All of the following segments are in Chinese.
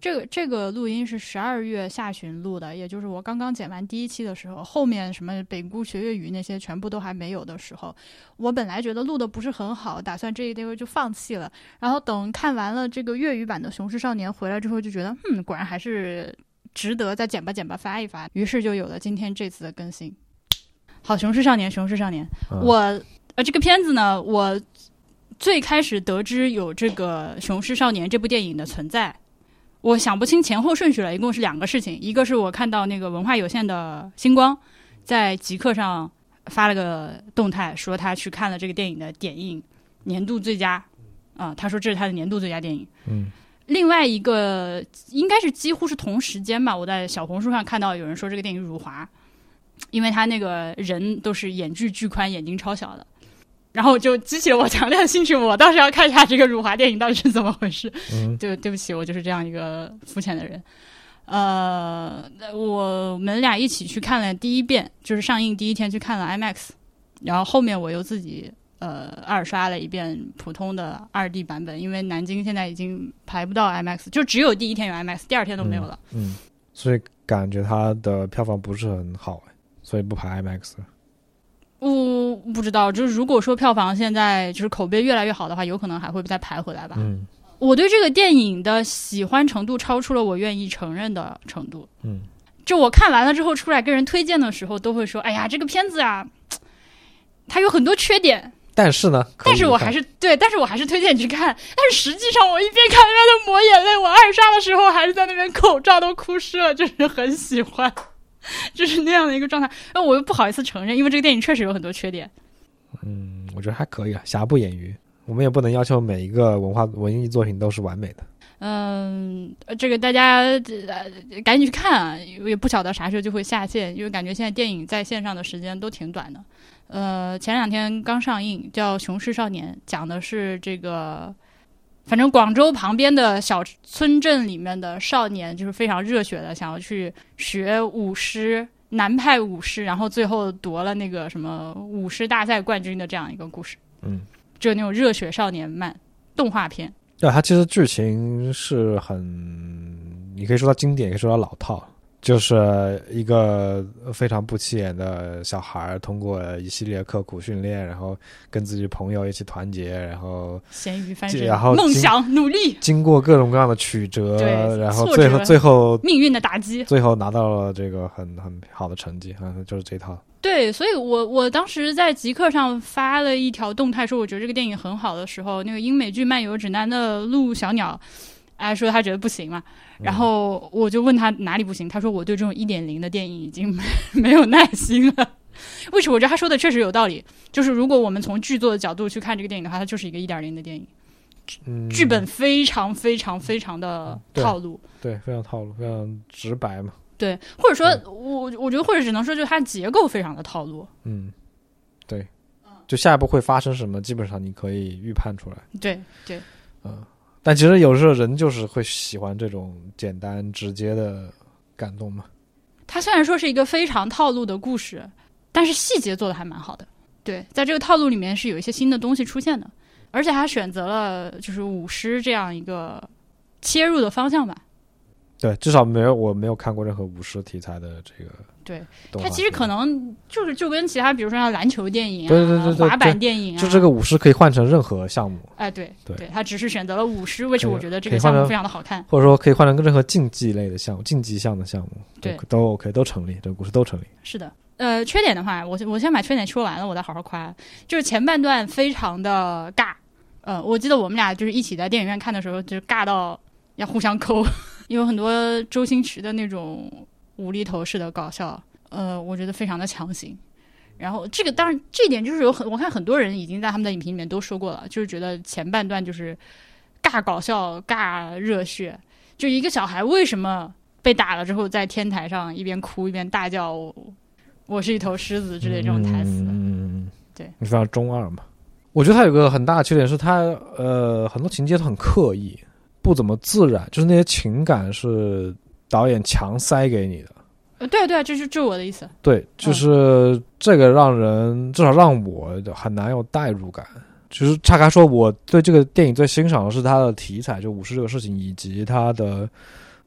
这个这个录音是十二月下旬录的，也就是我刚刚剪完第一期的时候，后面什么北姑学粤语那些全部都还没有的时候，我本来觉得录的不是很好，打算这一个就放弃了。然后等看完了这个粤语版的《雄狮少年》回来之后，就觉得嗯，果然还是值得再剪吧剪吧发一发，于是就有了今天这次的更新。好，《雄狮少年》，《雄狮少年》，嗯我呃这个片子呢，我最开始得知有这个《雄狮少年》这部电影的存在。我想不清前后顺序了，一共是两个事情，一个是我看到那个文化有限的星光在极客上发了个动态，说他去看了这个电影的点映年度最佳，啊、他说这是他的年度最佳电影。嗯另外一个应该是几乎是同时间吧，我在小红书上看到有人说这个电影辱华，因为他那个人都是眼距巨宽、眼睛超小的，然后就激起了我强烈的兴趣，我倒是要看一下这个辱华电影到底是怎么回事。嗯对，对不起，我就是这样一个肤浅的人。呃，我们俩一起去看了第一遍，就是上映第一天去看了 IMAX，然后后面我又自己呃二刷了一遍普通的二 D 版本，因为南京现在已经排不到 IMAX，就只有第一天有 IMAX，第二天都没有了。嗯，所以感觉它的票房不是很好，所以不排 IMAX。我不知道，就是如果说票房现在就是口碑越来越好的话，有可能还会再排回来吧。嗯我对这个电影的喜欢程度超出了我愿意承认的程度。嗯就我看完了之后出来跟人推荐的时候，都会说：“哎呀，这个片子啊，它有很多缺点，但是呢，但是我还是对，但是我还是推荐你去看。但是实际上，我一边看一边在抹眼泪，我二刷的时候还是在那边口罩都哭湿了，就是很喜欢，就是那样的一个状态。那我又不好意思承认，因为这个电影确实有很多缺点。嗯，我觉得还可以啊，瑕不掩瑜。我们也不能要求每一个文化文艺作品都是完美的。嗯，呃这个大家、呃、赶紧去看啊！也不晓得啥时候就会下线，因为感觉现在电影在线上的时间都挺短的。呃，前两天刚上映，叫《雄狮少年》，讲的是这个，反正广州旁边的小村镇里面的少年，就是非常热血的，想要去学舞狮，南派舞狮，然后最后夺了那个什么舞狮大赛冠军的这样一个故事，嗯，就那种热血少年漫动画片。对，它其实剧情是很，你可以说它经典，也可以说它老套，就是一个非常不起眼的小孩儿，通过一系列刻苦训练，然后跟自己朋友一起团结，然后咸鱼翻身，然后梦想努力，经过各种各样的曲折，然后最后最后命运的打击。最后拿到了这个很很好的成绩，嗯，就是这套。对，所以我我当时在极客上发了一条动态，说我觉得这个电影很好的时候，那个英美剧漫游指南的陆小鸟，哎，说他觉得不行嘛，然后我就问他哪里不行，他说我对这种一点零的电影已经没 没有耐心了。为什么？我觉得他说的确实有道理，就是如果我们从剧作的角度去看这个电影的话，它就是一个一点零的电影，嗯，剧本非常非常非常的套路。对，非常套路，非常直白嘛。对，或者说我我觉得或者只能说就是它结构非常的套路。嗯，对，就下一步会发生什么，基本上你可以预判出来。对对，嗯，但其实有时候人就是会喜欢这种简单直接的感动嘛。它虽然说是一个非常套路的故事，但是细节做的还蛮好的。对，在这个套路里面是有一些新的东西出现的，而且他选择了就是舞狮这样一个切入的方向吧。对，至少没有我没有看过任何武士题材的这个对。它其实可能就是就跟其他，比如说像篮球电影啊、对对对对滑板电影啊，就这个武士可以换成任何项目，哎，对对他只是选择了舞狮，为什么我觉得这个项目非常的好看？或者说可以换成任何竞技类的项目、竞技项的项目，都对都 OK，都成立，这个故事都成立。是的，呃，缺点的话，我我先把缺点说完了，我再好好夸。就是前半段非常的尬，呃，我记得我们俩就是一起在电影院看的时候，就是尬到要互相抠，有很多周星驰的那种无厘头式的搞笑，呃，我觉得非常的强行。然后这个当然这一点就是有很，我看很多人已经在他们的影评里面都说过了，就是觉得前半段就是尬搞笑、尬热血，就一个小孩为什么被打了之后在天台上一边哭一边大叫我我是一头狮子之类这种台词。嗯，对，你知道中二嘛。我觉得他有个很大的缺点是他呃很多情节都很刻意，不怎么自然，就是那些情感是导演强塞给你的。呃，对啊对啊，这是这是我的意思。对，就是这个让人至少让我很难有代入感。就是岔开说，我对这个电影最欣赏的是它的题材，就武士这个事情，以及它的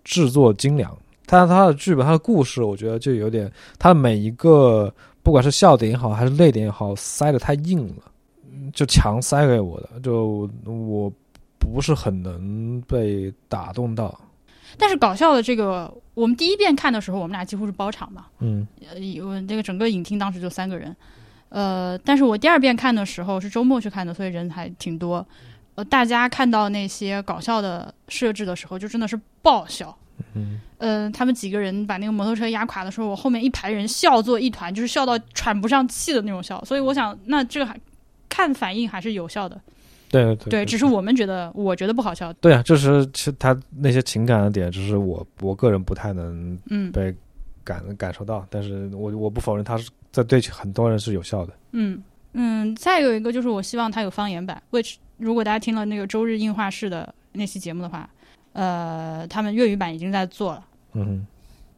制作精良，但是它的剧本、它的故事，我觉得就有点，它每一个不管是笑点也好，还是泪点也好，塞的太硬了，就强塞给我的，就我不是很能被打动到。但是搞笑的这个，我们第一遍看的时候，我们俩几乎是包场嘛，嗯呃，我那个整个影厅当时就三个人，呃，但是我第二遍看的时候是周末去看的，所以人还挺多。呃，大家看到那些搞笑的设置的时候，就真的是爆笑。嗯，呃，他们几个人把那个摩托车压垮的时候，我后面一排人笑作一团，就是笑到喘不上气的那种笑。所以我想，那这个还看反应还是有效的。对对对，只是我们觉得，我觉得不好笑。对啊，就是其实他那些情感的点，就是我我个人不太能嗯被感感受到，但是我我不否认他是在对很多人是有效的。嗯嗯，再有一个就是我希望它有方言版，which 如果大家听了那个周日映画室的那期节目的话，呃，他们粤语版已经在做了，嗯哼，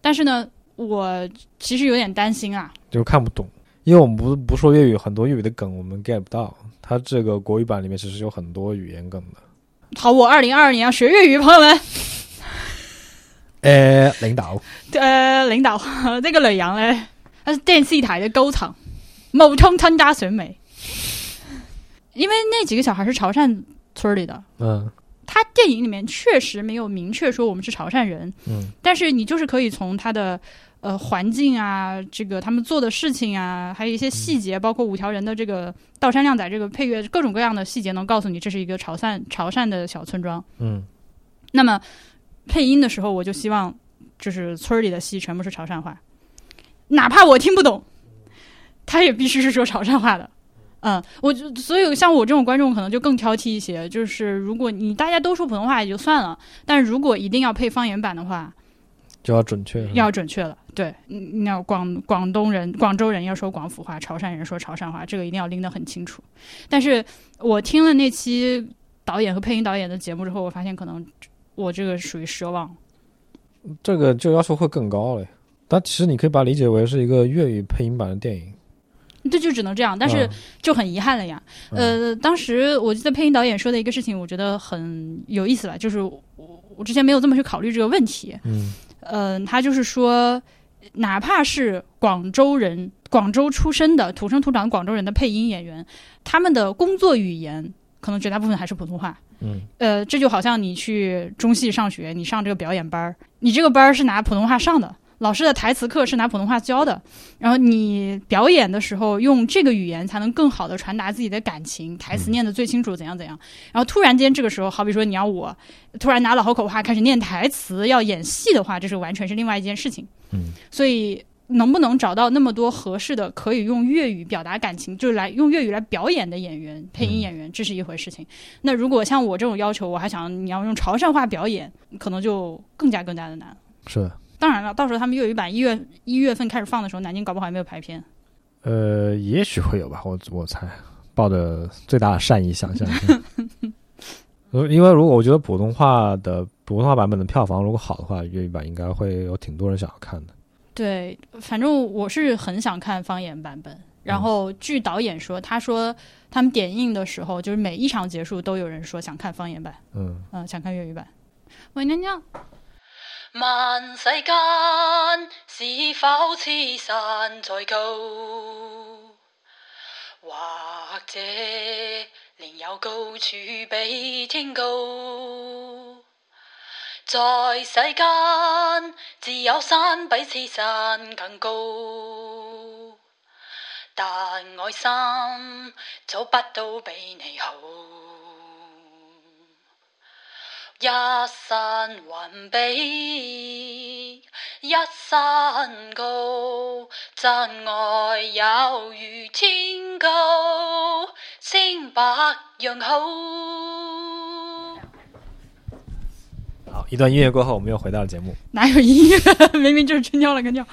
但是呢，我其实有点担心啊。就看不懂，因为我们不不说粤语，很多粤语的梗我们 get 不到。它这个国语版里面其实有很多语言梗的。好，我二零二二年要学粤语，朋友们。诶，領導，呃，領導，呢個雷洋呢，他是電視台的高層，冒充參加選美。因為那幾個小孩是潮汕村里的，嗯他電影裡面確實沒有明確說我們是潮汕人，嗯但是你就是可以從他的呃环境啊，这个他们做的事情啊，还有一些细节，包括五条人的这个道山靓仔这个配乐，各种各样的细节，能告诉你这是一个潮汕潮汕的小村庄。嗯那么配音的时候，我就希望就是村里的戏全部是潮汕话，哪怕我听不懂，他也必须是说潮汕话的。嗯，我就所以像我这种观众可能就更挑剔一些，就是如果你大家都说普通话也就算了，但如果一定要配方言版的话，就要准确。要准确了。對，你你要廣廣東人、广州人要说广府话，潮汕人说潮汕话，这个一定要拎得很清楚。但是我听了那期导演和配音导演的节目之后，我发现可能我这个属于奢望。这个就要求会更高了。但其实你可以把它理解为是一个粤语配音版的电影。这就只能这样，但是就很遗憾了呀。嗯呃，当时我记得配音导演说的一个事情，我觉得很有意思吧，就是我我之前没有这么去考虑这个问题。嗯嗯、他就是說，哪怕是广州人、广州出身的土生土長的廣州人的配音演员，他们的工作语言可能绝大部分还是普通话。嗯呃，这就好像你去中戏上学，你上这个表演班儿，你这个班儿是拿普通话上的，老师的台词课是拿普通话教的，然后你表演的时候用这个语言才能更好的传达自己的感情，台词念得最清楚，怎样怎样。然后突然间这个时候，好比说你要我突然拿老口话开始念台词，要演戏的话，这是完全是另外一件事情。嗯所以能不能找到那么多合适的可以用粤语表达感情，就是来用粤语来表演的演员、配音演员，这是一回事情。那如果像我这种要求，我还想你要用潮汕话表演，可能就更加更加的难。是的。當然了，到时候他们粤语版一月一月份开始放的时候，南京搞不好也没有排片。呃，也许会有吧，我我猜，抱着最大的善意想象一下。呃 因为如果我觉得普通话的普通话版本的票房如果好的话，粤语版应该会有挺多人想要看的。对，反正我是很想看方言版本。然后据导演说，他说他们点映的时候，就是每一场结束都有人说想看方言版，嗯，嗯、想看粤语版。喂，娘娘。萬世間是否痴散在高？或者另有高處比天高？在世間，自有山比此山更高，但愛心早不到比你好。一山还比一山高，真愛有如天高，千百樣好。好，一段音乐过后，我们又回到了节目。哪有音乐？明明就是吹尿了個尿。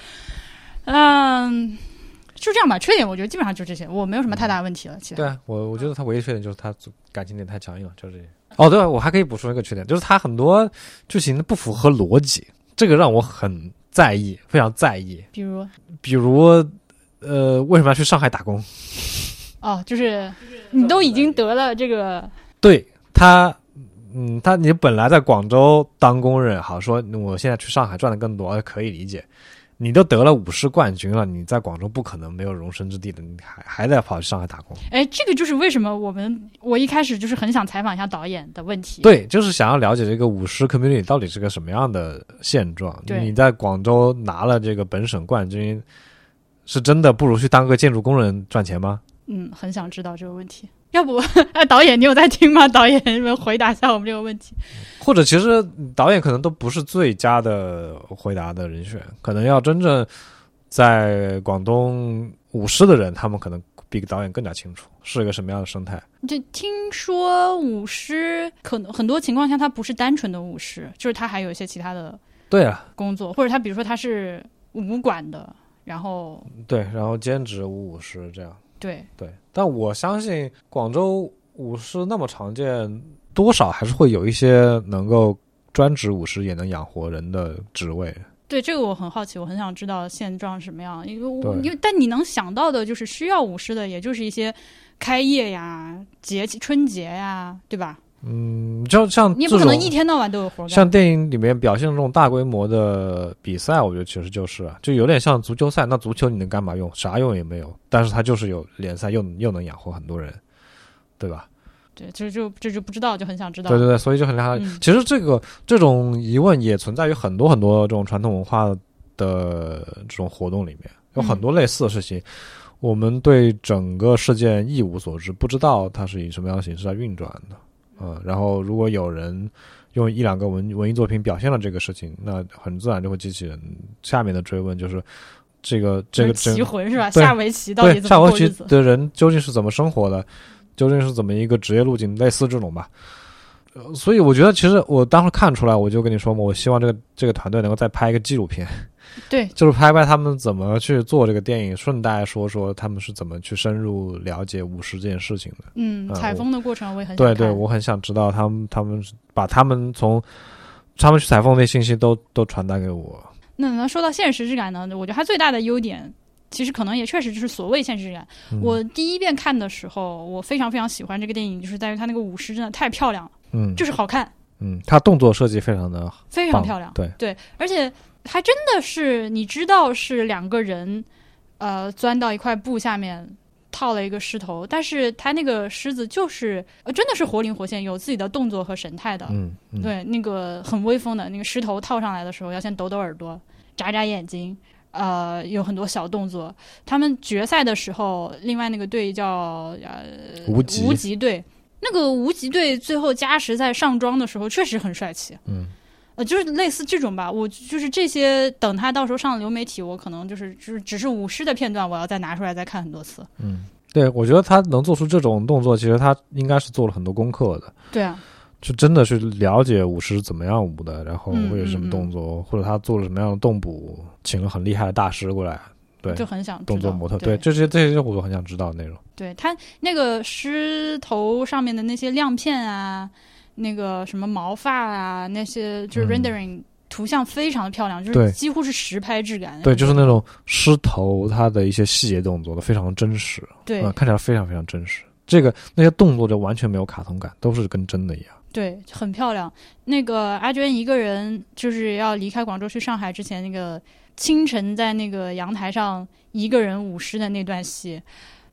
嗯，就这样吧。缺点我觉得基本上就这些，我没有什么太大问题了。其他對啊，我我觉得他唯一缺点就是他感情點太强硬了，就是這些。哦，对，我还可以补充一个缺点，就是他很多剧情不符合逻辑，这个让我很在意，非常在意。比如比如，呃，为什么要去上海打工？哦，就是你都已经得了这个，对他嗯，他你本来在广州当工人，好说我现在去上海赚的更多，可以理解。你都得了舞狮冠军了，你在广州不可能没有容身之地的，你还还得跑去上海打工。哎，这个就是为什么我们我一开始就是很想采访一下导演的问题。对，就是想要了解这个舞狮 community 到底是个什么样的现状。你在广州拿了这个本省冠军，是真的不如去当个建筑工人赚钱吗？嗯，很想知道这个问题。要不，哎，导演，你有在听吗？导演，你们回答一下我们这个问题。或者其实导演可能都不是最佳的回答的人选，可能要真正在广东舞狮的人，他们可能比导演更加清楚是一个什么样的生态。就听说舞狮可能很多情况下他不是单纯的舞狮，就是他还有一些其他的对啊，工作，或者他比如说他是武馆的，然后对，然后兼职舞舞狮这样。对对，但我相信广州舞狮那么常见，多少还是会有一些能够专职舞狮也能养活人的职位。对这个我很好奇，我很想知道现状是什么样，因为我因为但你能想到的就是需要舞狮的，也就是一些开业呀、节气春节呀，对吧？嗯，就像你也不可能一天到晚都有活干。像电影里面表现的这种大规模的比赛，我觉得其实就是啊，就有点像足球赛。那足球你能干嘛用？啥用也没有。但是它就是有联赛，又又能养活很多人，对吧？对，这就这就不知道，就很想知道。对对对，所以就很厉害。嗯其实这个这种疑问也存在于很多很多这种传统文化的这种活动里面，有很多类似的事情。我们对整个事件一无所知，不知道它是以什么样的形式在运转的。嗯，然后如果有人用一两个文文艺作品表现了这个事情，那很自然就会激起人下面的追问，就是这个这个棋魂是吧？对下围棋到底对怎下围棋？的人究竟是怎么生活的，究竟是怎么一个职业路径，类似这种吧。呃所以我觉得，其实我当时看出来，我就跟你说嘛，我希望这个这个团队能够再拍一个纪录片，对，就是拍拍他们怎么去做这个电影，顺带说说他们是怎么去深入了解舞狮这件事情的。嗯，采风的过程我也很想对对，我很想知道他们他们把他们从他们去采风那信息都都传达给我。那那说到现实质感呢，我觉得它最大的优点，其实可能也确实就是所谓现实质感。嗯我第一遍看的时候，我非常非常喜欢这个电影，就是在于它那个舞狮真的太漂亮了，嗯，就是好看，嗯，它动作设计非常的棒非常漂亮。对，对，而且还真的是你知道是两个人，呃，钻到一块布下面。套了一个狮头，但是他那个狮子就是，呃，真的是活灵活现，有自己的动作和神态的。嗯嗯，对，那个很威风的那个狮头套上来的时候，要先抖抖耳朵，眨眨眼睛，呃，有很多小动作。他们决赛的时候，另外那个队叫呃无极无极队，那个无极队最后加时在上妆的时候确实很帅气。嗯。呃，就是类似这种吧，我就是这些，等他到时候上流媒体，我可能就是就是只是舞狮的片段，我要再拿出来再看很多次。嗯，对，我觉得他能做出这种动作，其实他应该是做了很多功课的，对啊，就真的是了解舞狮怎么样舞的，然后嗯会有什么动作，或者他做了什么样的动捕，请了很厉害的大师过来，对，就很想动作模特，对这些这些我都很想知道的内容。对他那个狮头上面的那些亮片啊，那个什么毛发啊，那些就是嗯 rendering、图像非常的漂亮，就是几乎是实拍质感。对，就是那种狮头，它的一些细节动作都非常真实，对、嗯，看起来非常非常真实。这个那些动作就完全没有卡通感，都是跟真的一样。对，很漂亮。那个阿娟一个人就是要离开广州去上海之前，那个清晨在那个阳台上一个人舞狮的那段戏。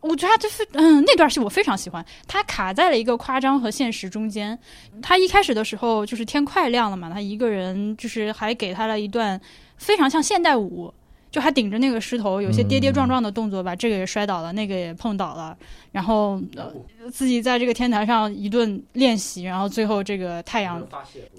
我觉得他就是，嗯，那段戏我非常喜欢。他卡在了一个夸张和现实中间。他一开始的时候就是天快亮了嘛，他一个人就是还给他了一段非常像现代舞，就还顶着那个狮头，有些跌跌撞撞的动作，把这个也摔倒了，那个也碰倒了，然后、呃、自己在这个天台上一顿练习，然后最后这个太阳，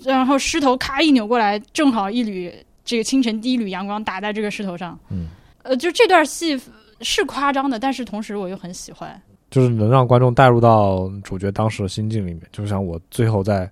然后狮头咔一扭过来，正好一缕这个清晨第一缕阳光打在这个石头上，嗯，呃，就这段戏是夸张的，但是同时我又很喜欢。就是能让观众带入到主角当时的心境里面，就像我最后再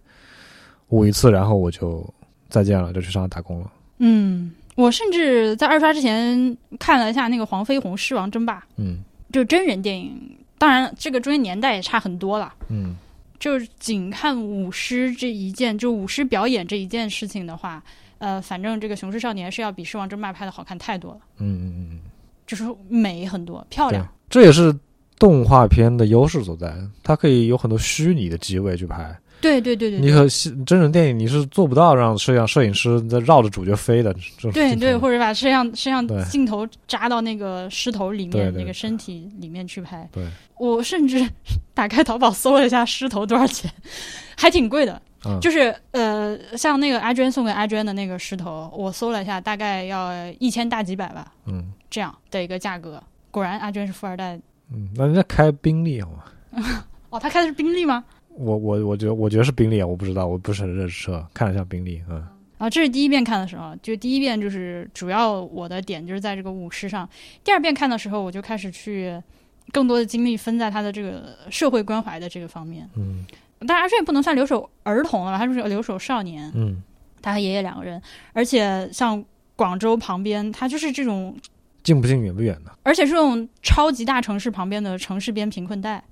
舞一次，然后我就再见了，就去上海打工了。嗯，我甚至在二刷之前看了一下那个黄飞鸿《狮王争霸》，嗯就是真人电影。当然，这个中间年代也差很多了。嗯就是仅看舞狮这一件，就舞狮表演这一件事情的话，呃，反正这个《雄狮少年》是要比《狮王争霸》拍的好看太多了，嗯嗯嗯，就是美很多，漂亮。，这也是动画片的优势所在，它可以有很多虚拟的机位去拍，对对对对，你可戏真人电影你是做不到让摄像摄影师在绕着主角飞的，对对，或者把摄像摄像镜头扎到那个狮头里面那个身体里面去拍。对，我甚至 打开淘宝搜了一下狮头多少钱，还挺贵的。嗯就是呃，像那个阿娟送给阿娟的那个石头，我搜了一下，大概要一千大几百吧，嗯这样的一个价格。果然阿娟是富二代。嗯，那人家开宾利好吗？哦，他开的是宾利吗？我我我觉得我觉得是宾利啊，我不知道，我不是很认识车，看着像宾利，嗯啊，这是第一遍看的时候，就第一遍就是主要我的点就是在这个舞狮上。第二遍看的时候，我就开始去更多的精力分在他的这个社会关怀的这个方面。嗯当然，这也不能算留守儿童了吧，他就是留守少年，嗯，他和爷爷两个人，而且像广州旁边，他就是这种，近不近远不远的。而且是这种超级大城市旁边的城市边贫困带。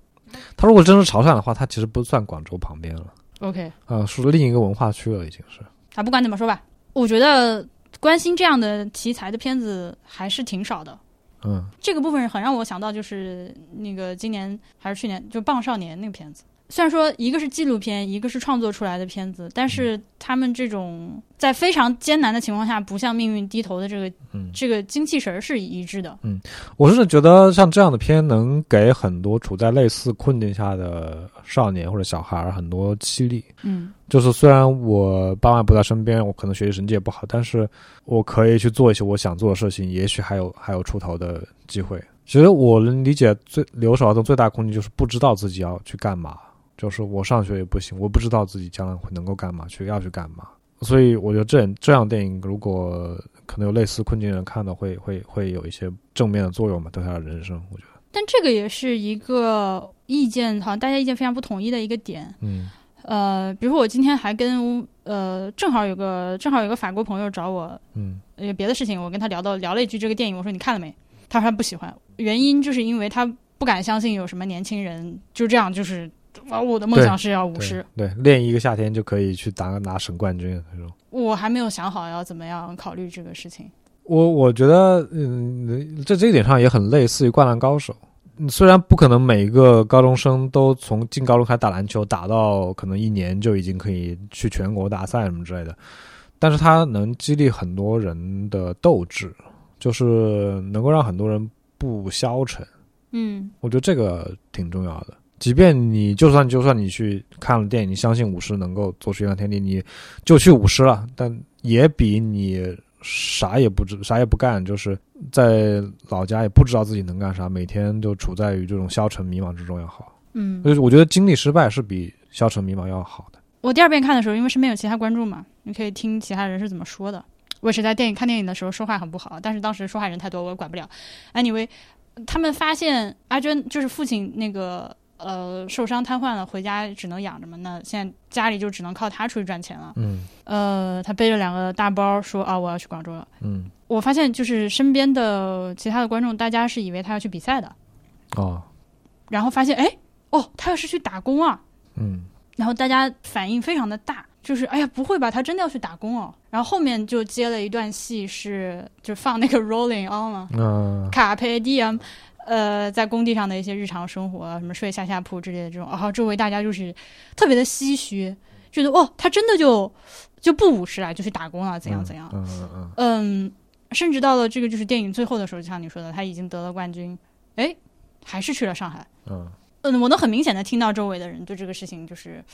他如果真是潮汕的话，他其实不算广州旁边了，OK，啊、是另一个文化区了，已经是。啊，不管怎么说吧，我觉得关心这样的题材的片子还是挺少的。嗯这个部分很让我想到，就是那个今年还是去年就《棒少年》那个片子。虽然说一个是纪录片，一个是创作出来的片子，但是他们这种在非常艰难的情况下不向命运低头的这个嗯，这个精气神儿是一致的。嗯我是觉得像这样的片能给很多处在类似困境下的少年或者小孩儿很多激励。嗯就是虽然我爸妈不在身边，我可能学习成绩也不好，但是我可以去做一些我想做的事情，也许还有还有出头的机会。其实我能理解最留守儿童最大困境就是不知道自己要去干嘛，就是我上学也不行，我不知道自己将来会能够干嘛，去要去干嘛。所以我觉得这这样电影如果可能有类似困境的人看的会会会有一些正面的作用嘛，对他的人生，我觉得，但这个也是一个意见，好像大家意见非常不统一的一个点。嗯呃，比如说我今天还跟呃，正好有个正好有个法国朋友找我，嗯有，别的事情，我跟他聊到聊了一句这个电影，我说你看了没？他说他不喜欢，原因就是因为他不敢相信有什么年轻人就这样，就是啊，我的梦想是要舞狮对，练一个夏天就可以去拿拿省冠军那种。我还没有想好要怎么样考虑这个事情。我我觉得，嗯，在这一点上也很类似于《灌篮高手》。嗯虽然不可能每一个高中生都从进高中开始打篮球，打到可能一年就已经可以去全国大赛什么之类的，但是它能激励很多人的斗志，就是能够让很多人不消沉。嗯我觉得这个挺重要的。即便你就算就算你去看了电影，你相信舞狮能够做出一番天地，你就去舞狮了，但也比你啥也不知啥也不干，就是在老家也不知道自己能干啥，每天就处在于这种消沉迷茫之中要好。嗯，就是我觉得经历失败是比消沉迷茫要好的。我第二遍看的时候，因为身边有其他观众嘛，你可以听其他人是怎么说的。我也是在电影看电影的时候说话很不好，但是当时说话人太多，我也管不了。Anyway，他们发现阿娟就是父亲那个呃受伤瘫痪了，回家只能养着嘛，那现在家里就只能靠他出去赚钱了。嗯呃，他背着两个大包说啊我要去广州了。嗯我发现就是身边的其他的观众，大家是以为他要去比赛的，哦然后发现哎哦他要是去打工啊，嗯然后大家反应非常的大，就是哎呀，不会吧，他真的要去打工哦。然后后面就接了一段戏是，就放那个 Rolling On 嘛，嗯卡佩蒂亚，呃，在工地上的一些日常生活，什么睡下下铺之类的这种，然后周围大家就是特别的唏嘘，觉得哦，他真的就就不五十了，就去打工了，怎样怎样。嗯嗯嗯嗯，甚至到了这个就是电影最后的时候，就像你说的，他已经得了冠军，哎，还是去了上海。嗯嗯，我能很明显的听到周围的人对这个事情就是，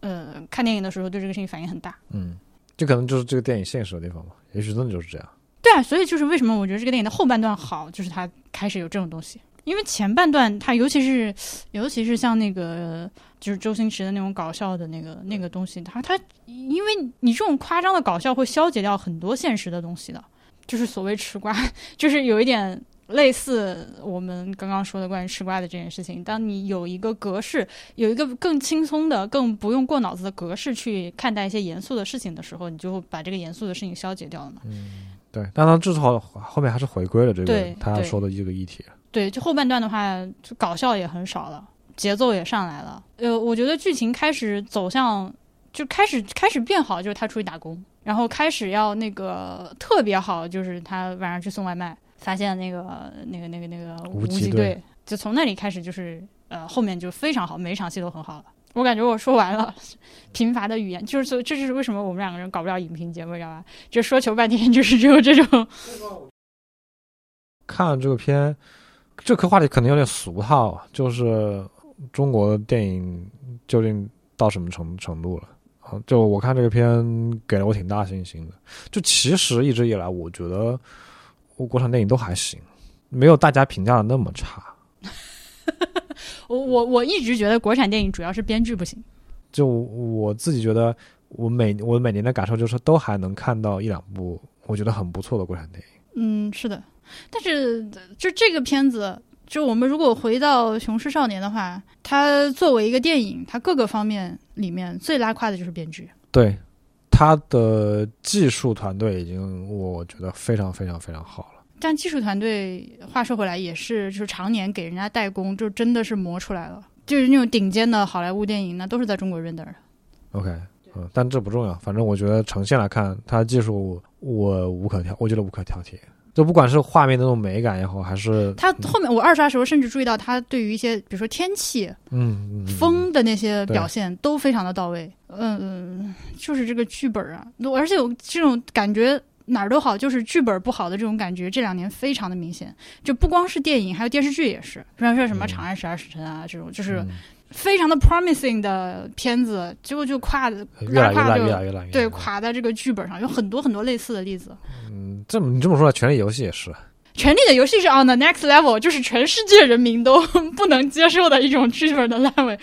呃，看电影的时候对这个事情反应很大。嗯，这可能就是这个电影现实的地方吧，也许真的就是这样。所以就是为什么我觉得这个电影的后半段好，就是它开始有这种东西。因为前半段它尤其是尤其是像那个就是周星驰的那种搞笑的那个那个东西，它它因为你这种夸张的搞笑会消解掉很多现实的东西的，就是所谓吃瓜，就是有一点类似我们刚刚说的关于吃瓜的这件事情。当你有一个格式，有一个更轻松的、更不用过脑子的格式去看待一些严肃的事情的时候，你就把这个严肃的事情消解掉了嘛。对，但他至少后面还是回归了这个对对他说的这个议题。对，就后半段的话，就搞笑也很少了，节奏也上来了。呃，我觉得剧情开始走向，就开始开始变好，就是他出去打工，然后开始要那个特别好，就是他晚上去送外卖，发现那个那个那个那个无无极极队就从那里开始就是呃后面就非常好，每一场戏都很好了。我感觉我说完了，贫乏的语言，就是所以这就是为什么我们两个人搞不了影评节目，知道吧？就说求半天，就是只有这种。看了这个片，这个话题可能有点俗套啊，就是中国的电影究竟到什么程程度了？啊，就我看这个片给了我挺大信心的。就其实一直以来，我觉得我国产电影都还行，没有大家评价的那么差。我我我一直觉得国产电影主要是编剧不行。就我自己觉得，我每我每年的感受就是，都还能看到一两部我觉得很不错的国产电影。嗯，是的，但是就这个片子，就我们如果回到《雄狮少年》的话，它作为一个电影，它各个方面里面最拉胯的就是编剧。对，他的技术团队已经我觉得非常非常非常好了。但技术团队话说回来，也是就是常年给人家代工，就真的是磨出来了。就是那种顶尖的好莱坞电影，那都是在中国 render 的。OK，嗯，但这不重要，反正我觉得呈现来看，它技术我无可挑，我觉得无可挑剔。就不管是画面的那种美感也好，还是它后面我二刷的时候，甚至注意到它对于一些比如说天气、嗯嗯风的那些表现都非常的到位。嗯嗯，就是这个剧本啊，而且有这种感觉哪儿都好，就是剧本不好的这种感觉，这两年非常的明显。就不光是电影，还有电视剧也是，比方说什么《嗯长安十二时辰》啊，这种就是嗯非常的 promising 的片子，结果就垮的越来越烂，越来越烂，对垮在这个剧本上，有很多很多类似的例子。嗯，这么你这么说，《权力游戏》也是，《权力的游戏》是 on the next level，就是全世界人民都不能接受的一种剧本的烂尾。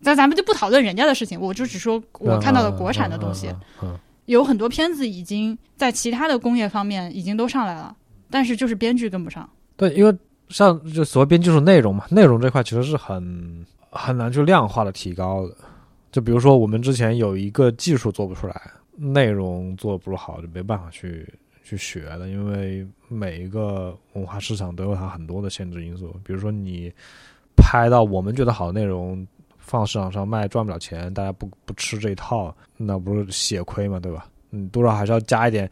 咱咱们就不讨论人家的事情，我就只说我看到的国产的东西，嗯，嗯嗯有很多片子已经在其他的工业方面已经都上来了，但是就是编剧跟不上。对，因为像就所谓编剧是内容嘛，内容这块其实是很很难去量化的提高的。就比如说我们之前有一个技术做不出来，内容做不好，就没办法去去学的，因为每一个文化市场都有它很多的限制因素。比如说你拍到我们觉得好的内容，放市场上卖赚不了钱，大家不不吃这一套，那不是血亏嘛，对吧？嗯，多少还是要加一点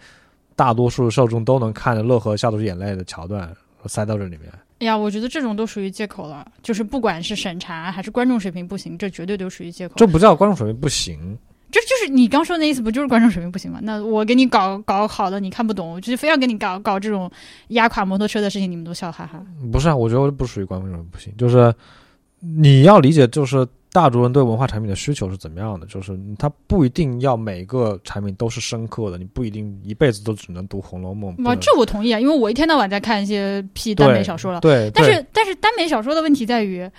大多数受众都能看着乐呵笑出眼泪的桥段塞到这里面。哎呀，我觉得这种都属于借口了，就是不管是审查还是观众水平不行，这绝对都属于借口。这不叫观众水平不行，这就是你刚说的那意思，不就是观众水平不行吗？那我给你搞搞好的，你看不懂，就是非要给你搞搞这种压垮摩托车的事情，你们都笑哈哈。不是啊？我觉得不属于观众水平不行，就是你要理解，就是大众人对文化产品的需求是怎么样的，就是他不一定要每个产品都是深刻的，你不一定一辈子都只能读《红楼梦》不哇，这我同意啊，因为我一天到晚在看一些屁耽美小说了。对，但是但是耽美小说的问题在于，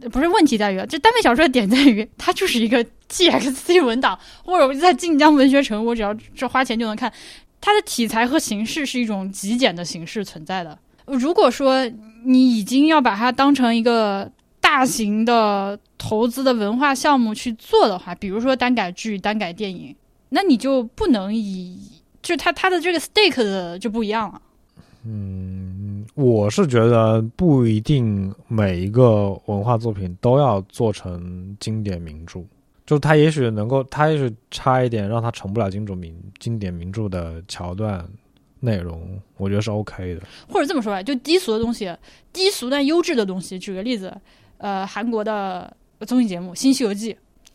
呃不是问题在于，这耽美小说的点在于，它就是一个 TXT 文档，或者我在晋江文学城，我只要这花钱就能看。它的题材和形式是一种极简的形式存在的。如果说你已经要把它当成一个大型的投资的文化项目去做的话，比如说单改剧、单改电影，那你就不能以就它它的这个 stake 的就不一样了。嗯，我是觉得不一定每一个文化作品都要做成经典名著，就是它也许能够，它也许差一点让它成不了经典名经典名著的桥段内容，我觉得是 OK 的。或者这么说吧，就低俗的东西，低俗但优质的东西。举个例子，呃，韩国的综艺节目《新西游记》，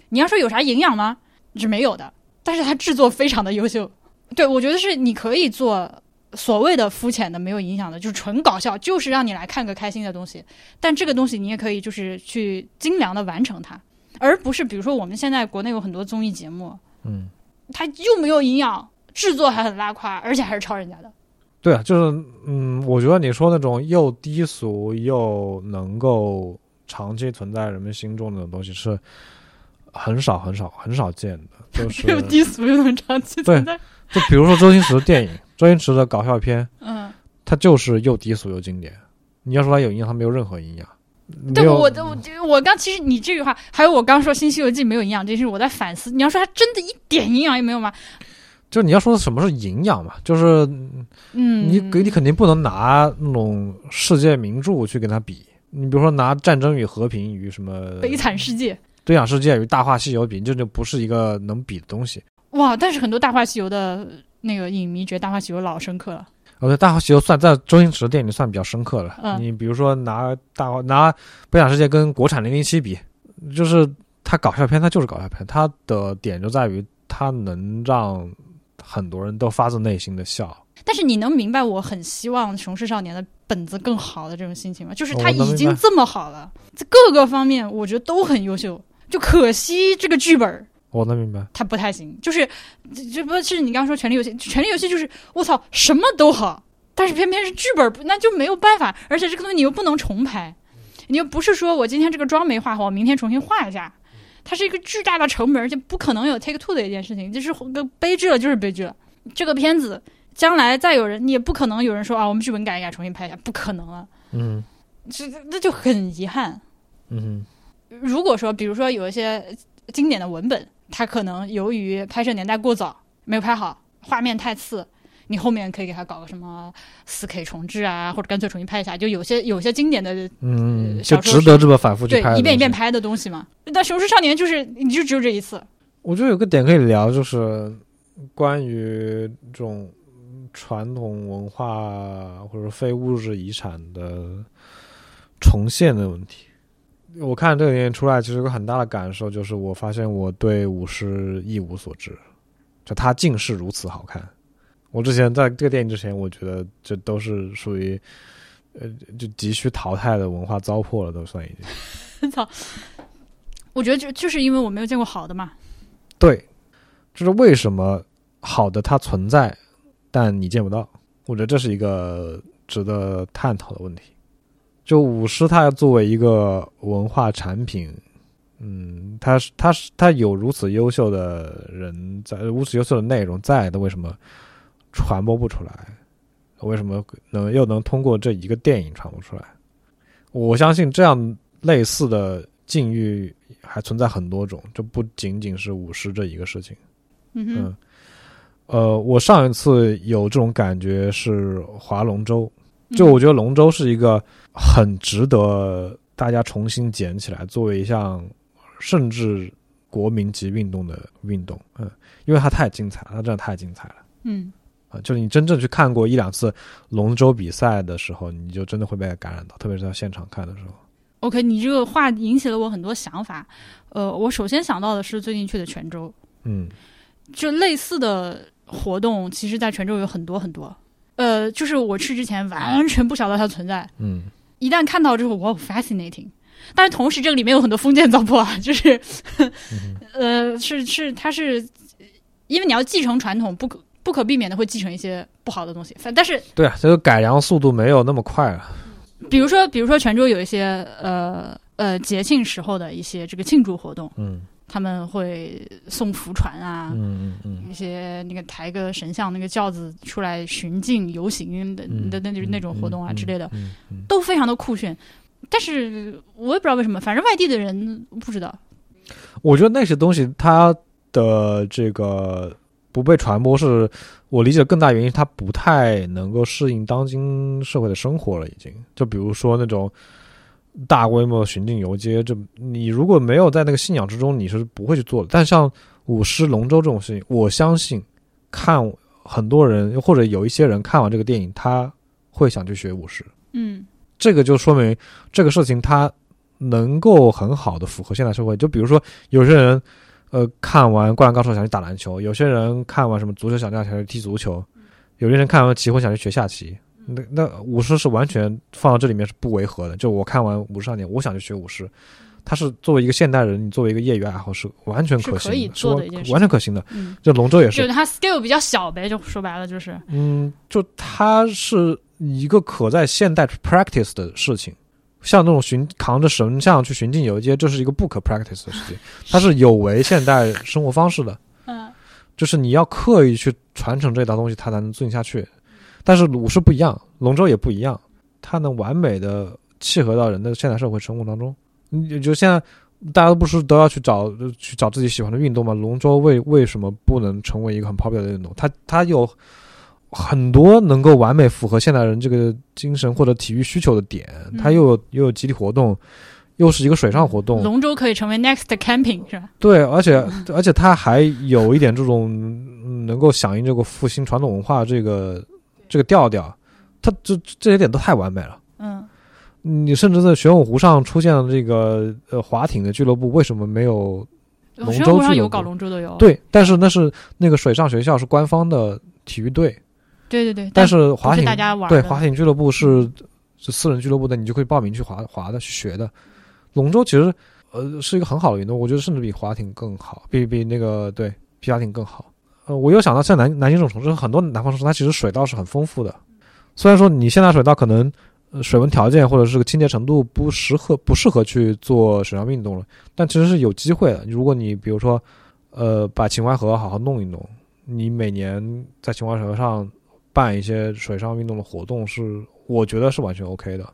你要说有啥营养吗？是没有的，但是它制作非常的优秀。对我觉得是你可以做所谓的肤浅的、没有影响的，就是纯搞笑，就是让你来看个开心的东西。但这个东西你也可以就是去精良的完成它，而不是比如说我们现在国内有很多综艺节目，嗯，它又没有营养，制作还很拉胯，而且还是抄人家的。对啊，就是嗯，我觉得你说那种又低俗又能够长期存在人们心中的东西是很少很少很少见的，就是 又低俗又能长期存在。就比如说周星驰的电影，周星驰的搞笑片，嗯，它就是又低俗又经典。你要说它有营养，它没有任何营养。没对，有我我我刚其实你这句话，还有我刚说《新西游记》没有营养这件事，我在反思。你要说它真的一点营养也没有吗？就你要说什么是营养嘛，就是嗯，你你肯定不能拿那种世界名著去跟它比。你比如说拿《战争与和平》与什么悲惨世界 对讲世界与《大话西游》比，这就不是一个能比的东西。哇！但是很多《大话西游》的那个影迷觉得《大话西游》老深刻了。哦，对，《大话西游》算在周星驰的电影里算比较深刻了。嗯你比如说拿大话拿《悲惨世界》跟国产《零零七》比，就是它搞笑片它就是搞笑片，它的点就在于它能让很多人都发自内心的笑。但是你能明白我很希望《熊市少年》的本子更好的这种心情吗？就是他已经这么好了，在各个方面我觉得都很优秀，就可惜这个剧本我能明白，他不太行。就是这这不是你刚刚说《权力游戏》，《权力游戏》就是我操什么都好，但是偏偏是剧本，那就没有办法。而且这个东西你又不能重拍，你又不是说我今天这个妆没画好，我明天重新画一下。它是一个巨大的成本，而且不可能有 take two 的一件事情，就是个悲剧了，就是悲剧了。这个片子将来再有人，你也不可能有人说啊，我们剧本改一改，重新拍一下，不可能啊，嗯这这这就很遗憾。嗯如果说，比如说有一些经典的文本，它可能由于拍摄年代过早，没有拍好，画面太次，你后面可以给它搞个什么四 K 重置啊，或者干脆重新拍一下。就有些有些经典的嗯，呃就值得这么反复去拍对一遍一遍。拍的东西嘛。但《雄狮少年》就是你就只有这一次，我觉得有个点可以聊，就是关于这种传统文化或者非物质遗产的重现的问题。我看这个电影出来，其实有个很大的感受，就是我发现我对武士一无所知，就它竟是如此好看。我之前在这个电影之前，我觉得这都是属于呃就急需淘汰的文化糟粕了，都算已经。操！我觉得就就是因为我没有见过好的嘛。对，就是为什么好的它存在，但你见不到？我觉得这是一个值得探讨的问题。就舞狮，它作为一个文化产品，嗯，它是它是它有如此优秀的人在，如此优秀的内容在，那为什么传播不出来？为什么能又能通过这一个电影传播出来？我相信这样类似的境遇还存在很多种，就不仅仅是舞狮这一个事情。嗯，呃，我上一次有这种感觉是划龙舟，就我觉得龙舟是一个很值得大家重新捡起来，作为一项甚至国民级运动的运动。嗯，因为它太精彩了，它真的太精彩了。嗯啊，就是你真正去看过一两次龙舟比赛的时候，你就真的会被感染到，特别是在现场看的时候。OK，你这个话引起了我很多想法。呃，我首先想到的是最近去的泉州，嗯就类似的活动，其实在泉州有很多很多。呃，就是我去之前完全不晓得它存在，嗯一旦看到之后，哇，fascinating。但是同时，这个里面有很多封建糟粕啊，就是，呃，是是，它是因为你要继承传统，不可不可避免的会继承一些不好的东西。反但是，对啊，这个改良速度没有那么快了。比如说，比如说泉州有一些呃呃节庆时候的一些这个庆祝活动，嗯他们会送福船啊，嗯嗯嗯一些那个抬个神像那个轿子出来巡境游行的那那那种活动啊之类的，都非常的酷炫。但是我也不知道为什么，反正外地的人不知道。我觉得那些东西它的这个不被传播，是我理解更大原因，它不太能够适应当今社会的生活了。已经，就比如说那种大规模的巡境游街，这你如果没有在那个信仰之中，你是不会去做的。但像舞狮、龙舟这种事情，我相信看很多人或者有一些人看完这个电影，他会想去学舞狮。嗯这个就说明这个事情它能够很好的符合现代社会。就比如说，有些人呃看完《灌篮高手》想去打篮球，有些人看完什么足球小将想去踢足球，有些人看完棋魂想去学下棋。那那武士是完全放到这里面是不违和的。就我看完《武士少年》，我想去学武士，他是作为一个现代人，你作为一个业余爱好是完全可行是可以的，是做的一件完全可行的。嗯，这龙舟也，就是就它 scale 比较小呗，就说白了就是，嗯，就它是一个可在现代 practice 的事情。像那种巡扛着神像去巡境游街，这是一个不可 practice 的事情，它是有违现代生活方式的。嗯就是你要刻意去传承这套东西，它才能进下去。但是武士不一样，龙舟也不一样，它能完美的契合到人的现代社会生活当中。你就现在大家都不是都要去找去找自己喜欢的运动吗？龙舟为为什么不能成为一个很 popular 的运动？它它有很多能够完美符合现代人这个精神或者体育需求的点，它又有又有集体活动，又是一个水上活动，龙舟可以成为 next camping 是吧？对，而且而且它还有一点这种嗯能够响应这个复兴传统文化这个这个调调，它这这些点都太完美了。嗯你甚至在玄武湖上出现了这个呃滑艇的俱乐部，为什么没有？龙舟俱乐武湖上有搞龙舟的有，对，但是那是那个水上学校是官方的体育队，对对对，但是不是滑艇大家玩对滑艇俱乐部是是私人俱乐部的，你就可以报名去滑滑的去学的。龙舟其实呃是一个很好的运动，我觉得甚至比滑艇更好，比比那个对皮划艇更好。呃，我又想到像南南京这种城市，很多南方城市它其实水道是很丰富的，虽然说你现在水道可能。呃水温条件或者是个清洁程度不适合不适合去做水上运动了，但其实是有机会的。如果你比如说，呃，把秦淮河好好弄一弄，你每年在秦淮河上办一些水上运动的活动，是我觉得是完全 OK 的。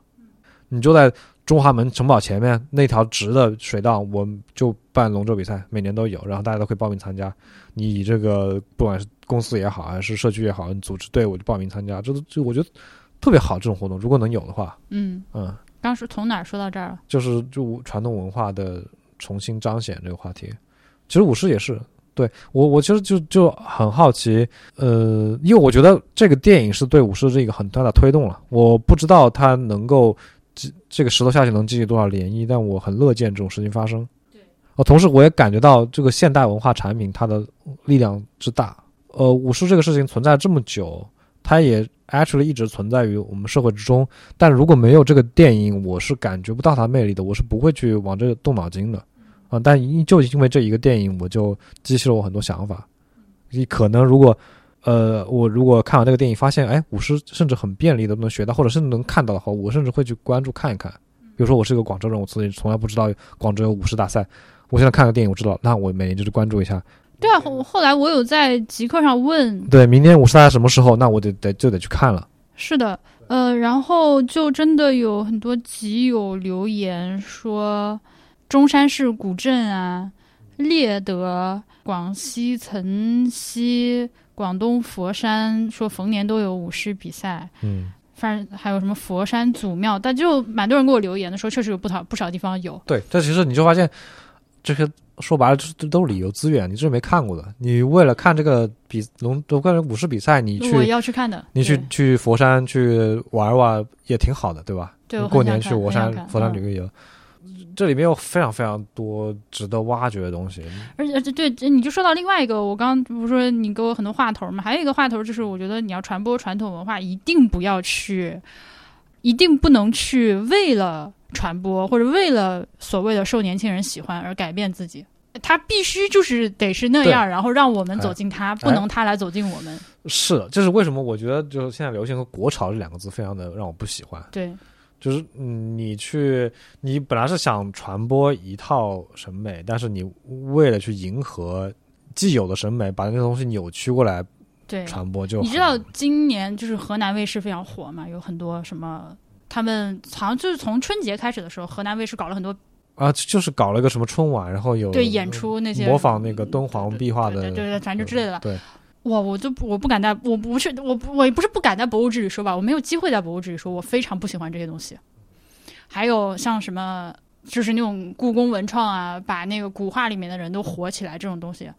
你就在中华门城堡前面那条直的水道，我们就办龙舟比赛，每年都有，然后大家都可以报名参加。你以这个不管是公司也好，还是社区也好，你组织队伍就报名参加，这都就我觉得特别好这种活动。如果能有的话，嗯，嗯，当时从哪儿说到这儿了？就是就传统文化的重新彰显这个话题。其实舞狮也是，对我我其实就就很好奇，呃，因为我觉得这个电影是对舞狮这个很大的推动了。我不知道它能够这这个石头下去能激起多少涟漪，但我很乐见这种事情发生。对，哦，同时我也感觉到这个现代文化产品它的力量之大。呃，武术这个事情存在这么久，它也 actually 一直存在于我们社会之中。但如果没有这个电影，我是感觉不到它魅力的，我是不会去往这个动脑筋的。啊，但因就因为这一个电影，我就激起了我很多想法。你可能如果，呃，我如果看完这个电影，发现哎，舞狮甚至很便利的能学到，或者甚至能看到的话，我甚至会去关注看一看。比如说，我是一个广州人，我自己从来不知道广州有舞狮大赛，我现在看个电影，我知道，那我每年就去关注一下。对啊，后后来我有在极客上问，对，明年舞狮大赛什么时候？那我得得就得去看了。是的，呃，然后就真的有很多集友留言说，中山市古镇啊、猎德、广西岑溪、广东佛山，说逢年都有舞狮比赛。嗯，反正还有什么佛山祖庙，但就蛮多人给我留言的，说确实有不少不少地方有。对，但其实你就发现，这些说白了，这这都是旅游资源，你这是没看过的。你为了看这个比龙，我感觉舞狮比赛，你我去要去看的，你去去佛山去玩玩也挺好的，对吧？对，过年去佛山佛山嗯旅个游，这里面有非常非常多值得挖掘的东西。而且而且对，你就说到另外一个，我刚刚不是说你给我很多话头嘛，还有一个话头就是，我觉得你要传播传统文化，一定不要去，一定不能去为了传播或者为了所谓的受年轻人喜欢而改变自己。他必须就是得是那样，然后让我们走进他，不能他来走进我们。是，这是为什么？我觉得就是现在流行和“国潮”这两个字非常的让我不喜欢。对，就是嗯，你去，你本来是想传播一套审美，但是你为了去迎合既有的审美，把那个东西扭曲过来对，传播就，你知道今年就是河南卫视非常火嘛，有很多什么，他们好像就是从春节开始的时候，河南卫视搞了很多啊，就是搞了一个什么春晚，然后有对演出那些模仿那个敦煌壁画的，对对对，反正就之类的。对，哇，我就不我不敢在，我不是我不我也不是不敢在博物志里说吧，我没有机会在博物志里说，我非常不喜欢这些东西。还有像什么，就是那种故宫文创啊，把那个古画里面的人都火起来这种东西，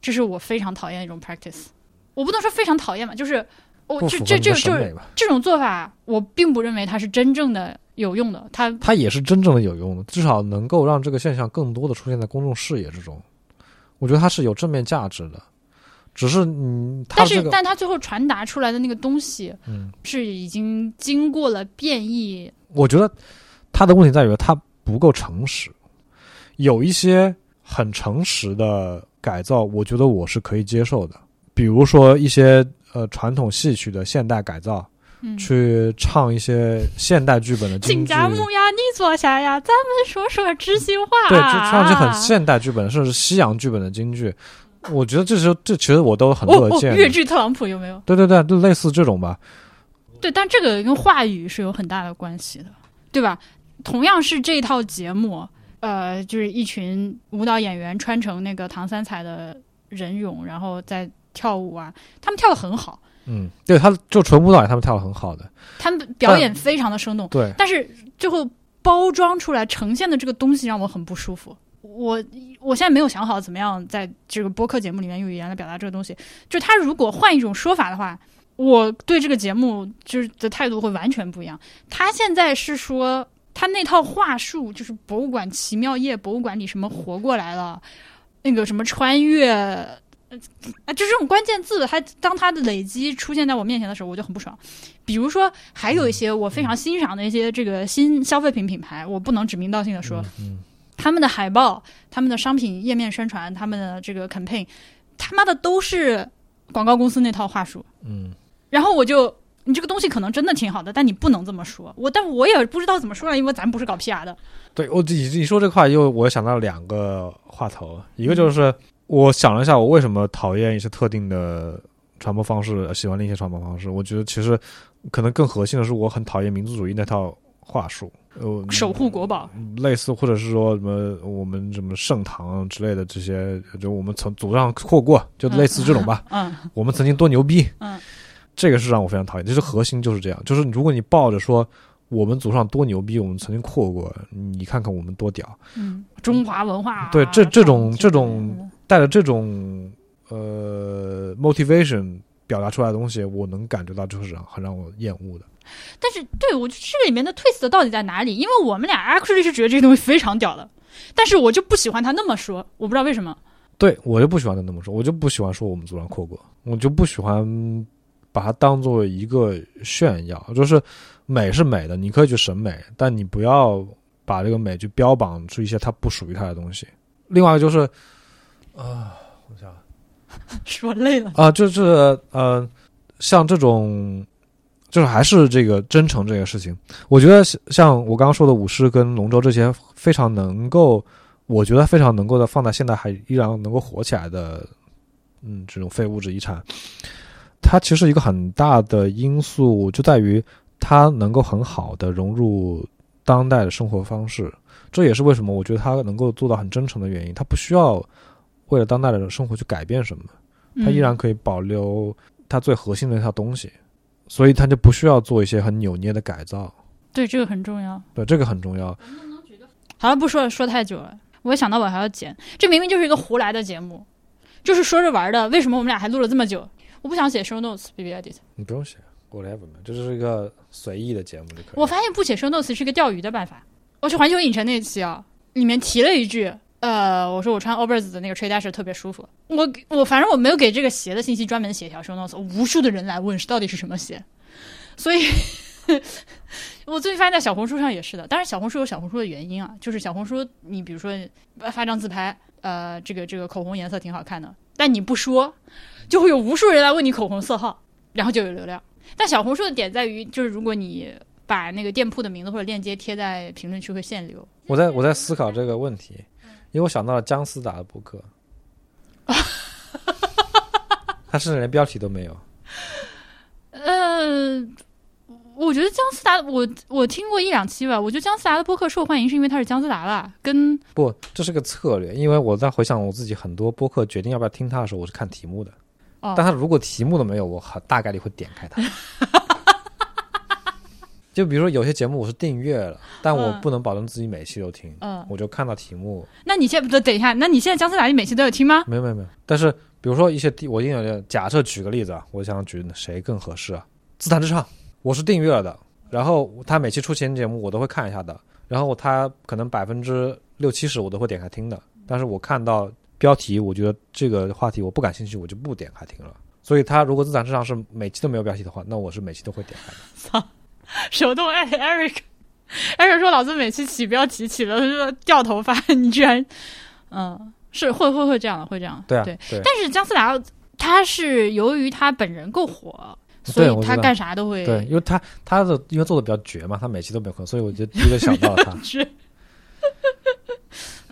这是我非常讨厌的一种 practice。我不能说非常讨厌吧，就是我不这这这就是？这种做法，我并不认为它是真正的有用的。它它也是真正的有用的，至少能够让这个现象更多的出现在公众视野之中。我觉得它是有正面价值的，只是嗯，它但是这个但他最后传达出来的那个东西，嗯，是已经经过了变异。我觉得他的问题在于他不够诚实，有一些很诚实的改造，我觉得我是可以接受的，比如说一些呃传统戏曲的现代改造，嗯，去唱一些现代剧本的京亲剧。家母呀，你坐下呀，咱们说说知心话。对，就唱一些很现代剧本，甚至西洋剧本的京剧，我觉得这时候这其实我都很乐见的。越剧特朗普有没有？对对对，就类似这种吧。对，但这个跟话语是有很大的关系的，对吧？同样是这套节目，呃，就是一群舞蹈演员穿成那个唐三彩的人俑，然后在跳舞啊，他们跳的很好，嗯，对，他就纯舞蹈，他们跳的很好的。他们表演非常的生动，对，但是最后包装出来呈现的这个东西让我很不舒服。我我现在没有想好怎么样在这个播客节目里面用语言来表达这个东西。就他如果换一种说法的话，我对这个节目就是的态度会完全不一样。他现在是说他那套话术就是博物馆奇妙夜，博物馆里什么活过来了，那个什么穿越，啊，就这种关键字，它当它的累积出现在我面前的时候，我就很不爽。比如说，还有一些我非常欣赏的一些这个新消费品品牌，我不能指名道姓的说，嗯他们的海报、他们的商品页面宣传、他们的这个 campaign，他妈的都是广告公司那套话术。嗯然后我就，你这个东西可能真的挺好的，但你不能这么说。我，但我也不知道怎么说了，因为咱不是搞 PR 的。对我你你说这个话，又我想到两个话头，一个就是我想了一下，我为什么讨厌一些特定的传播方式，喜欢另一些传播方式。我觉得其实可能更核心的是，我很讨厌民族主义那套话术，呃，守护国宝，类似或者是说什么我们什么盛唐之类的这些，就我们从祖上扩过，就类似这种吧。嗯我们曾经多牛逼，嗯，这个是让我非常讨厌。就是核心就是这样，就是如果你抱着说我们祖上多牛逼，我们曾经扩过，你看看我们多屌，嗯，中华文化，对这这种这种带着这种呃 motivation 表达出来的东西，我能感觉到就是很让我厌恶的。但是对我这个里面的 twist 到底在哪里？因为我们俩 actually 是觉得这个东西非常屌的，但是我就不喜欢他那么说，我不知道为什么。对我就不喜欢他那么说，我就不喜欢说我们祖上扩过，我就不喜欢把它当做一个炫耀，就是美是美的，你可以去审美，但你不要把这个美去标榜出一些它不属于它的东西。另外就是，啊、我想 说累了，啊，就是呃，像这种，就是还是这个真诚这个事情，我觉得像我刚刚说的舞狮跟龙舟这些，非常能够，我觉得非常能够的放在现代还依然能够火起来的，嗯，这种非物质遗产，它其实一个很大的因素就在于它能够很好的融入当代的生活方式，这也是为什么我觉得它能够做到很真诚的原因，它不需要为了当代的生活去改变什么。它依然嗯可以保留它最核心的一套东西，所以它就不需要做一些很扭捏的改造。对这个很重要。对，这个很重要。好了，不说了，说太久了。我一想到我还要剪，这明明就是一个胡来的节目，就是说着玩的。为什么我们俩还录了这么久？我不想写 show notes，B B edit。你不用写，whatever 嘛，这就是一个随意的节目就可以。我发现不写 show notes 是个钓鱼的办法。我去环球影城那期啊，里面提了一句，呃，我说我穿 Allbirds 的那个吹带式特别舒服。我我反正我没有给这个鞋的信息专门写一条 show notes，无数的人来问是到底是什么鞋，所以 我最近发现在小红书上也是的。当然小红书有小红书的原因啊，就是小红书你比如说发张自拍，呃，这个这个口红颜色挺好看的，但你不说，就会有无数人来问你口红色号，然后就有流量。但小红书的点在于，就是如果你把那个店铺的名字或者链接贴在评论区会限流。我在我在思考这个问题，因为我想到了姜思达的博客，他甚至连标题都没有。呃，我觉得姜思达，我我听过一两期吧。我觉得姜思达的播客受欢迎是因为他是姜思达啦，跟不，这是个策略，因为我在回想我自己很多播客决定要不要听他的时候，我是看题目的。哦但他如果题目都没有，我很大概率会点开它。就比如说有些节目我是订阅了，但我嗯不能保证自己每期都听，嗯，我就看到题目，那你现在不等一下，那你现在姜思达你每期都有听吗？没有没有没有。但是比如说一些地，我印象里，假设举个例子啊，我想举谁更合适啊？自弹自唱，我是订阅了的，然后他每期出新节目我都会看一下的，然后他可能百分之六七十我都会点开听的，但是我看到标题，我觉得这个话题我不感兴趣，我就不点开听了。所以他如果自弹自唱是每期都没有标题的话，那我是每期都会点开的。手动艾特 Eric。Eric 说：“老子每期起标题起了说掉头发，你居然，嗯，是会会会这样的，会这样。对啊，对。对但是姜思达他是由于他本人够火，所以他干啥都会对，因为他他的因为做的比较绝嘛，他每期都没有可能，所以我就第一个想到了他。是，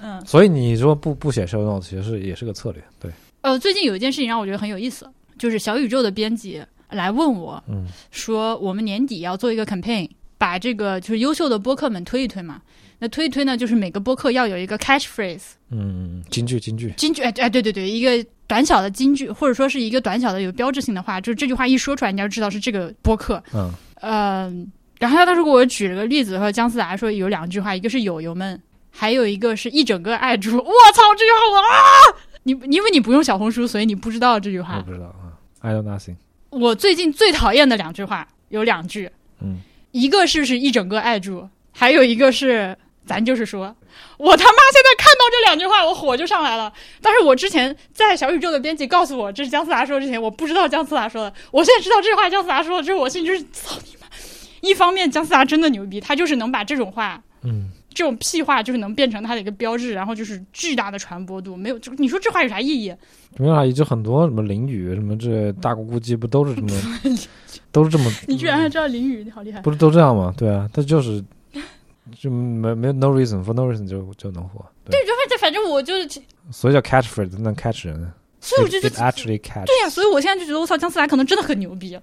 嗯，所以你说不不写 show notes，其实是也是个策略。对，呃，最近有一件事情让我觉得很有意思，就是小宇宙的编辑来问我嗯说，我们年底要做一个 campaign，把这个就是优秀的播客们推一推嘛。那推一推呢，就是每个播客要有一个 catchphrase，嗯，京剧京剧，金句，哎哎，对对对，一个短小的金句，或者说是一个短小的有标志性的话，就是这句话一说出来，你要知道是这个播客。嗯嗯，然后他当时给我举了个例子，和姜思达说有两句话，一个是友友们，还有一个是一整个爱猪。我操，这句话我啊！你因为你不用小红书，所以你不知道这句话我话。不知道啊，I know nothing。我最近最讨厌的两句话有两句，嗯一个是是一整个爱住，还有一个是，咱就是说，我他妈现在看到这两句话，我火就上来了。但是我之前在小宇宙的编辑告诉我这是姜思达说之前，我不知道姜思达说的。我现在知道这话姜思达说的之后，我心里就是操你妈！一方面，姜思达真的牛逼，他就是能把这种话，嗯，这种屁话，就是能变成它的一个标志，然后就是巨大的传播度。没有，就你说这话有啥意义？没有啊，就很多什么淋雨什么这大姑姑鸡不都是这么，都是这么，你居然还知道淋雨，你好厉害！不是都这样吗？对啊，他就是就没没有 no reason for no reason 就就能火，对，就反正反正我就是，所以叫 catchphrase 能 catch 人，所以我就觉得 actually catch，对呀、所以我现在就觉得我操，姜思达可能真的很牛逼。